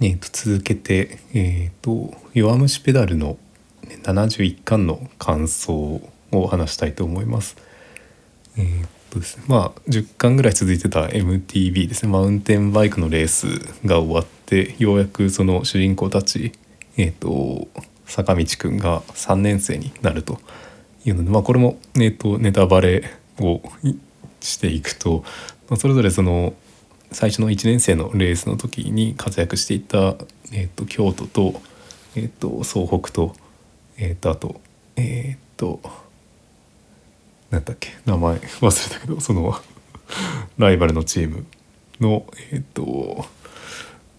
えー、と続けて、えーと「弱虫ペダル」の71巻の感想を話したいと思います。えーとですね、まあ10巻ぐらい続いてた MTB ですねマウンテンバイクのレースが終わってようやくその主人公たち、えーと、坂道くんが3年生になるというので、まあ、これも、えーとネタバレをしていくと、まあ、それぞれその最初の1年生のレースの時に活躍していた、えーと、京都と,、えーと、総北と,、えーと、あとえっ、ー、と何だっけ名前 忘れたけどその ライバルのチームのえっ、ー、と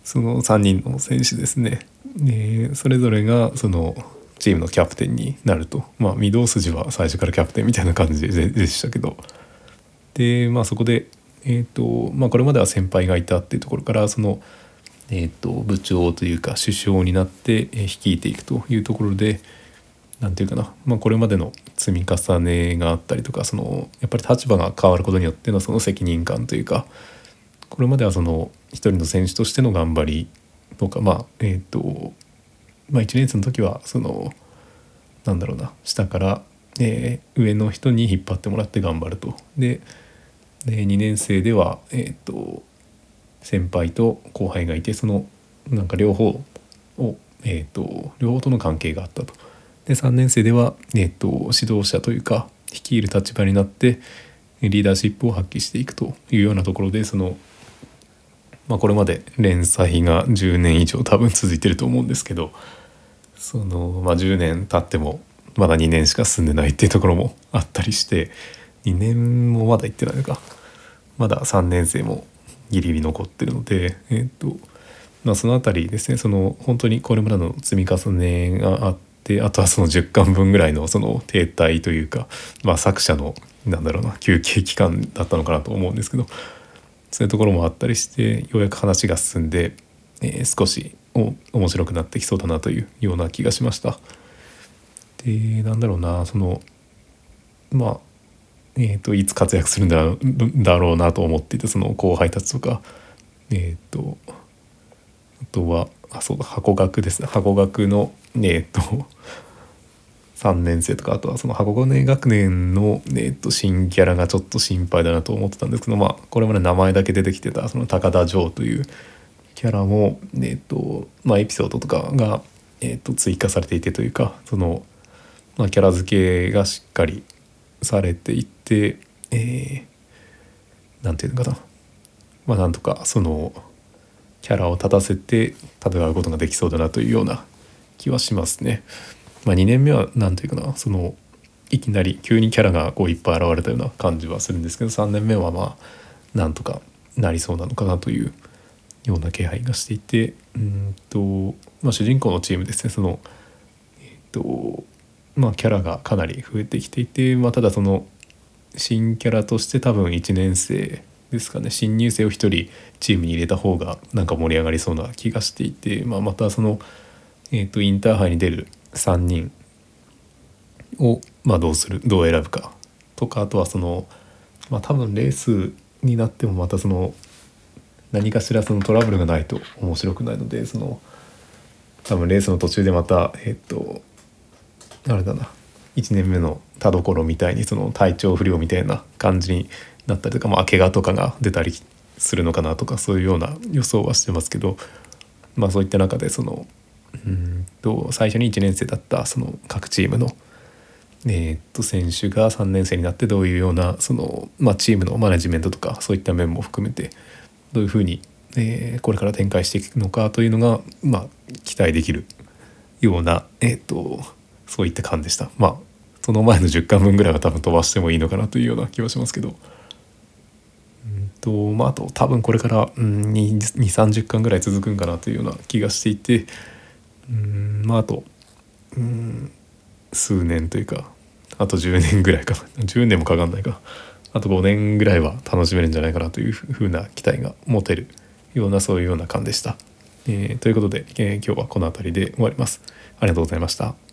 その3人の選手ですね、えー、それぞれがそのチームのキャプテンになると。まあ御堂筋は最初からキャプテンみたいな感じででしたけど。でまあそこでえーとまあ、これまでは先輩がいたっていうところからその、えーと、部長というか首相になって率いていくというところで何て言うかな、まあ、これまでの積み重ねがあったりとかそのやっぱり立場が変わることによってのその責任感というかこれまではその一人の選手としての頑張りとかまあえっ、ー、とまあ1年生の時はそのなんだろうな下から、えー、上の人に引っ張ってもらって頑張ると。でで2年生では、えーと、先輩と後輩がいてそのなんか両方を、えーと、両方との関係があったと。で3年生では、えーと、指導者というか率いる立場になってリーダーシップを発揮していくというようなところでその、まあ、これまで連載が10年以上多分続いてると思うんですけどその、まあ、10年経ってもまだ2年しか進んでないっていうところもあったりして2年もまだ行ってないのかまだ3年生もギリギリ残ってるのでえっ、とまあその辺りですねその本当にこれまでの積み重ねがあってあとはその10巻分ぐらいのその停滞というか、まあ、作者のなんだろうな休憩期間だったのかなと思うんですけどそういうところもあったりしてようやく話が進んで、えー、少しお面白くなってきそうだなというような気がしました。でなんだろうなそのまあえーと、いつ活躍するんだだろうなと思っていてその後輩たちとか。えっ、ー、とあとはあそうだ箱学ですね。箱学のえっ、ー、と3年生とかあとはその箱根学年の、えーと、新キャラがちょっと心配だなと思ってたんですけどまあこれまで名前だけ出てきてたその高田城というキャラも、えーとまあ、エピソードとかが、えーと追加されていてというかその、まあ、キャラ付けがしっかりされていてえー、なんていうのかな。まあなんとかそのキャラを立たせて戦うことができそうだなというような気はしますね。まあ、2年目は何ていうかな。そのいきなり急にキャラがこういっぱい現れたような感じはするんですけど3年目はまあなんとかなりそうなのかなというような気配がしていてうんと、まあ、主人公のチームですね。そのえっ、とまあ、キャラがかなり増えてきていて、まあ、ただその新キャラとして多分1年生ですかね。新入生を1人チームに入れた方がなんか盛り上がりそうな気がしていて、まあ、またその、えーと、インターハイに出る3人を、まあ、どうするどう選ぶかとかあとはその、まあ、多分レースになってもまたその何かしらそのトラブルがないと面白くないのでその多分レースの途中でまたえっ、ー、とあれだな1年目の田所みたいにその体調不良みたいな感じになったりとか、まあ、怪我とかが出たりするのかなとかそういうような予想はしてますけど、まあ、そういった中でそのうんと最初に1年生だったその各チームの、えー、っと選手が3年生になってどういうようなその、まあ、チームのマネジメントとかそういった面も含めてどういうふうに、えー、これから展開していくのかというのが、まあ、期待できるような、えー、っとそういった感じでした。まあその前の10巻分ぐらいは多分飛ばしてもいいのかなというような気はしますけどうんとまああと多分これから、うん、2 3 0巻ぐらい続くんかなというような気がしていてうんまああとうん数年というかあと10年ぐらいか 10年もかかんないかあと5年ぐらいは楽しめるんじゃないかなというふうな期待が持てるようなそういうような感でした。えー、ということで、えー、今日はこの辺りで終わります。ありがとうございました。